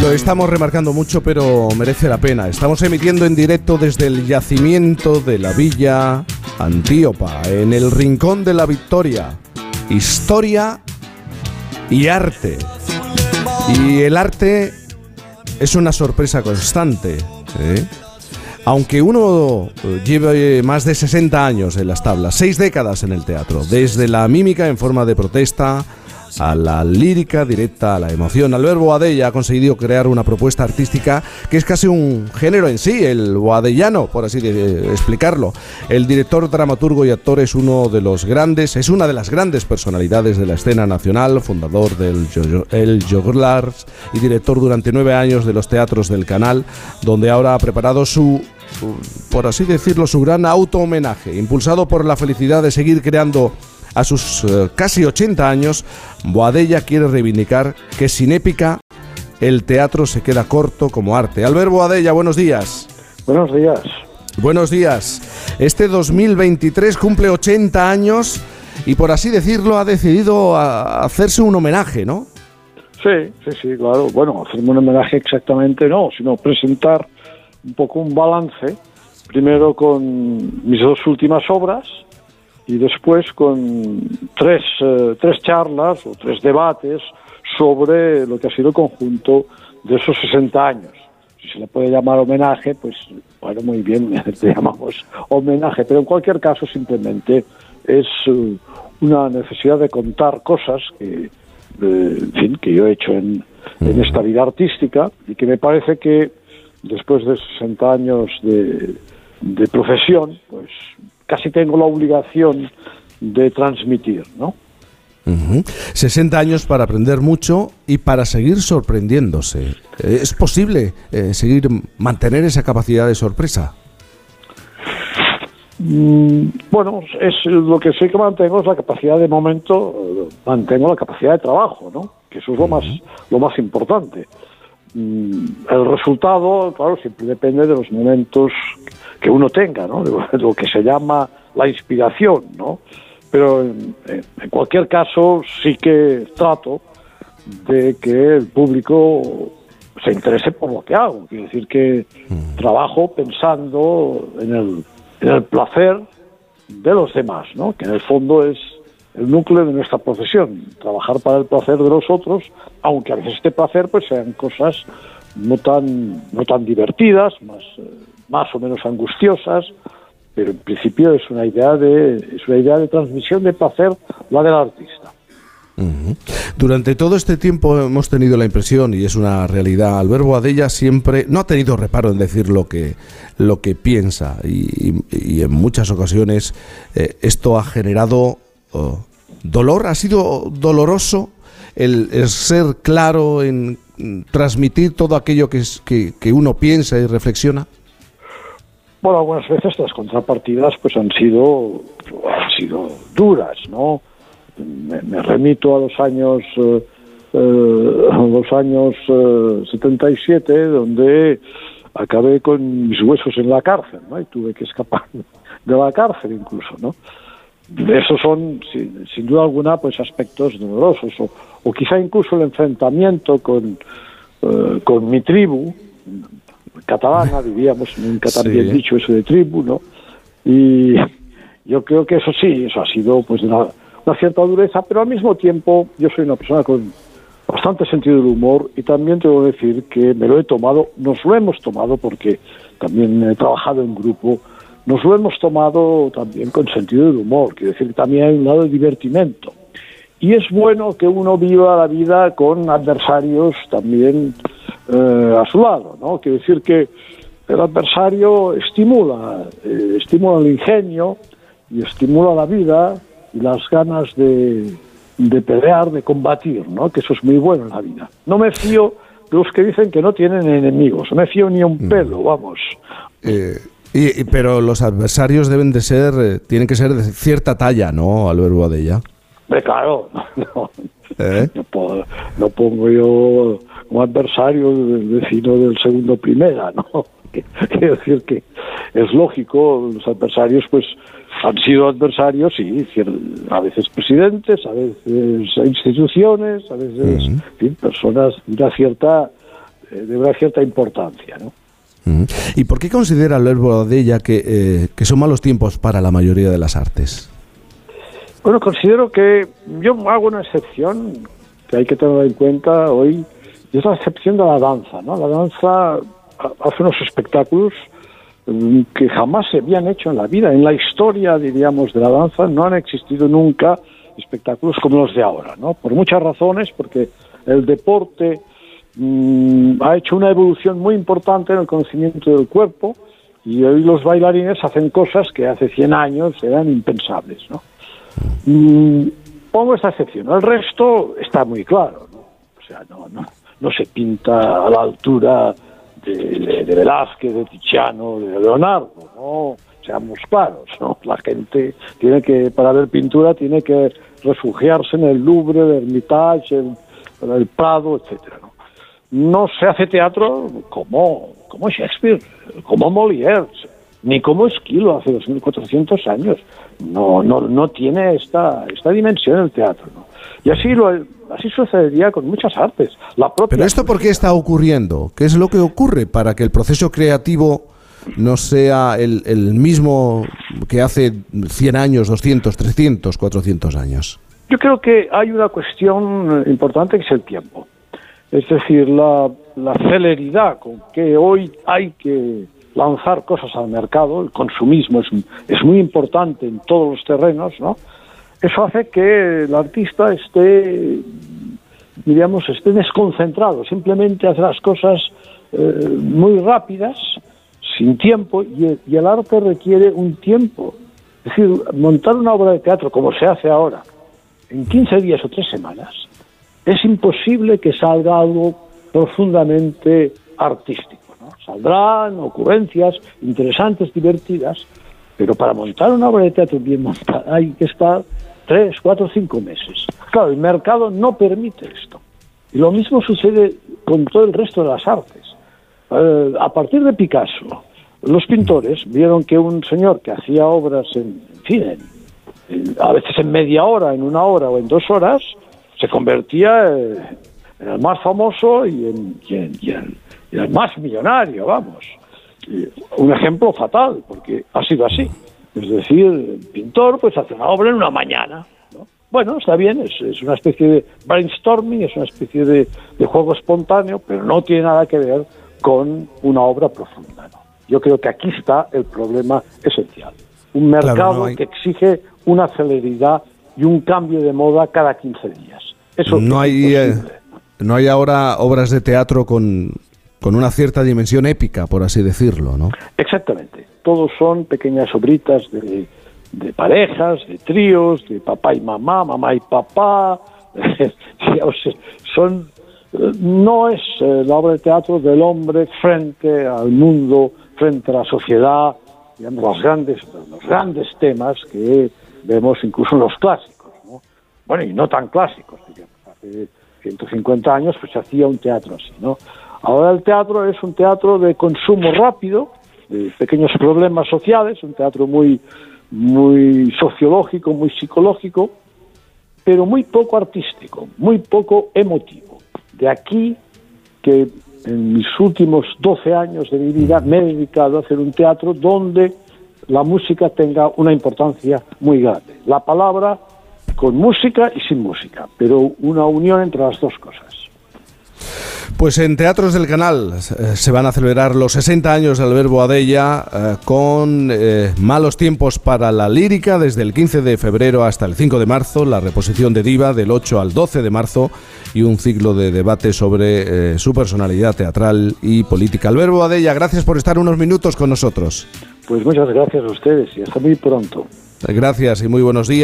Lo estamos remarcando mucho, pero merece la pena. Estamos emitiendo en directo desde el yacimiento de la Villa Antíopa, en el Rincón de la Victoria. Historia y arte. Y el arte es una sorpresa constante. ¿eh? Aunque uno lleve más de 60 años en las tablas, seis décadas en el teatro, desde la mímica en forma de protesta, a la lírica directa, a la emoción. Albert Boadella ha conseguido crear una propuesta artística que es casi un género en sí, el boadellano, por así explicarlo. El director, dramaturgo y actor es uno de los grandes, es una de las grandes personalidades de la escena nacional, fundador del El Joglars y director durante nueve años de los teatros del canal, donde ahora ha preparado su por así decirlo, su gran auto homenaje, impulsado por la felicidad de seguir creando a sus eh, casi 80 años, Boadella quiere reivindicar que sin épica el teatro se queda corto como arte. Albert Boadella, buenos días. Buenos días. Buenos días. Este 2023 cumple 80 años y por así decirlo ha decidido hacerse un homenaje, ¿no? Sí, sí, sí, claro. Bueno, hacerme un homenaje exactamente no, sino presentar un poco un balance, primero con mis dos últimas obras, y después con tres, eh, tres charlas o tres debates sobre lo que ha sido el conjunto de esos 60 años. Si se le puede llamar homenaje, pues bueno, muy bien, le llamamos homenaje, pero en cualquier caso simplemente es eh, una necesidad de contar cosas que, en fin, que yo he hecho en, en esta vida artística y que me parece que después de 60 años de, de profesión, pues casi tengo la obligación de transmitir, ¿no? 60 años para aprender mucho y para seguir sorprendiéndose. Eh, ¿Es posible eh, seguir mantener esa capacidad de sorpresa? Mm, bueno, es lo que sí que mantengo es la capacidad de momento, mantengo la capacidad de trabajo, ¿no? Que eso es lo más lo más importante. Mm, el resultado, claro, siempre depende de los momentos que uno tenga, ¿no? De lo que se llama la inspiración, ¿no? Pero en, cualquier caso sí que trato de que el público se interese por lo que hago. Quiere decir que mm. trabajo pensando en el, en el placer de los demás, ¿no? Que en el fondo es el núcleo de nuestra profesión, trabajar para el placer de los otros, aunque a veces este placer pues sean cosas no tan no tan divertidas, más eh, más o menos angustiosas, pero en principio es una idea de es una idea de transmisión de placer la del artista. Durante todo este tiempo hemos tenido la impresión, y es una realidad, Albert Boadella siempre no ha tenido reparo en decir lo que, lo que piensa, y, en muchas ocasiones eh, esto ha generado dolor, ha sido doloroso el, ser claro en transmitir todo aquello que, que, uno piensa y reflexiona. Bueno, algunas veces las contrapartidas pues han sido han sido duras, ¿no? Me, remito a los años eh, eh, a los años 77 eh, donde acabé con mis huesos en la cárcel, ¿no? Y tuve que escapar de la cárcel incluso, ¿no? Esos son, sin, duda alguna, pues aspectos dolorosos, o, quizá incluso el enfrentamiento con, eh, con mi tribu, catalana, diríamos, nunca tan bien dicho eso de tribu, ¿no? Y yo creo que eso sí, eso ha sido pues una, una cierta dureza, pero al mismo tiempo yo soy una persona con bastante sentido del humor y también tengo que decir que me lo he tomado, nos lo hemos tomado porque también he trabajado en grupo nos lo hemos tomado también con sentido del humor, quiere decir que también hay un lado de divertimento. Y es bueno que uno viva la vida con adversarios también eh, a su lado, ¿no? Quiere decir que el adversario estimula, eh, estimula el ingenio y estimula la vida y las ganas de, de pelear, de combatir, ¿no? Que eso es muy bueno en la vida. No me fío de los que dicen que no tienen enemigos, no me fío ni un mm. pelo, vamos. Eh, y, pero los adversarios deben de ser, eh, tienen que ser de cierta talla, ¿no, Albert Boadella? claro, no, ¿Eh? no, pongo yo como adversario el vecino del segundo primera, ¿no? Quiero decir que es lógico, los adversarios pues han sido adversarios, sí, a veces presidentes, a veces instituciones, a veces personas de una cierta de verdad cierta importancia, ¿no? ¿Y por qué considera Lerbo Adella que, eh, que son malos tiempos para la mayoría de las artes? Bueno, considero que yo hago una excepción que hay que tener en cuenta hoy, y es la excepción de la danza, ¿no? La danza hace unos espectáculos mm, que jamás se habían hecho en la vida. En la historia, diríamos, de la danza no han existido nunca espectáculos como los de ahora, ¿no? Por muchas razones, porque el deporte mm, ha hecho una evolución muy importante en el conocimiento del cuerpo y hoy los bailarines hacen cosas que hace 100 años eran impensables. Mm, pongo esta excepción. El resto está muy claro, ¿no? O sea, no, no, no se pinta a la altura de, de Velázquez, de Tiziano, de Leonardo, ¿no? seamos claros, ¿no? La gente tiene que, para ver pintura, tiene que refugiarse en el Louvre, el Hermitage, el, el Prado, etcétera, ¿no? se hace teatro como, como Shakespeare, como Molière, ni como Esquilo hace 2.400 años. No, no, no tiene esta, esta dimensión el teatro. ¿no? Y así, lo, así sucedería con muchas artes. La propia Pero esto por qué está ocurriendo? ¿Qué es lo que ocurre para que el proceso creativo no sea el, el mismo que hace 100 años, 200, 300, 400 años? Yo creo que hay una cuestión importante que es el tiempo. Es decir, la, la celeridad con que hoy hay que lanzar cosas al mercado, el consumismo es, es muy importante en todos los terrenos, ¿no? Eso hace que el artista esté, diríamos, esté desconcentrado, simplemente hace las cosas eh, muy rápidas, sin tiempo, y el, y el arte requiere un tiempo. Es decir, montar una obra de teatro como se hace ahora, en 15 días o 3 semanas, es imposible que salga algo profundamente artístico. Saldrán ocurrencias interesantes, divertidas, pero para montar una obra de teatro bien montada hay que estar tres, cuatro, cinco meses. Claro, el mercado no permite esto. Y lo mismo sucede con todo el resto de las artes. Eh, a partir de Picasso, los pintores vieron que un señor que hacía obras en, en fin, en, a veces en media hora, en una hora o en dos horas, se convertía eh, en el más famoso y en, y en, y en, y el más millonario, vamos. Un ejemplo fatal, porque ha sido así. Es decir, el pintor pues hace una obra en una mañana. ¿no? Bueno, está bien, es, es, una especie de brainstorming, es una especie de, de, juego espontáneo, pero no tiene nada que ver con una obra profunda. ¿no? Yo creo que aquí está el problema esencial. Un mercado claro, no hay... que exige una celeridad y un cambio de moda cada 15 días. Eso no hay, eh, no hay ahora obras de teatro con, con una cierta dimensión épica, por así decirlo, ¿no? Exactamente. Todos son pequeñas obritas de, de parejas, de tríos, de papá y mamá, mamá y papá. son no es eh, la obra de teatro del hombre frente al mundo, frente a la sociedad, digamos, los grandes, los grandes temas que vemos incluso los clásicos, ¿no? Bueno, y no tan clásicos, digamos. Hace 150 años pues se hacía un teatro así, ¿no? Ahora el teatro es un teatro de consumo rápido, de pequeños problemas sociales, un teatro muy, muy sociológico, muy psicológico, pero muy poco artístico, muy poco emotivo. De aquí que en mis últimos 12 años de mi vida me he dedicado a hacer un teatro donde la música tenga una importancia muy grande. La palabra con música y sin música, pero una unión entre las dos cosas. Pues en Teatros del Canal eh, se van a celebrar los 60 años del Verbo Adella eh, con eh, malos tiempos para la lírica desde el 15 de febrero hasta el 5 de marzo, la reposición de Diva del 8 al 12 de marzo y un ciclo de debate sobre su personalidad teatral y política. El Verbo Adella, gracias por estar unos minutos con nosotros. Pues muchas gracias a ustedes y hasta muy pronto. Gracias y muy buenos días.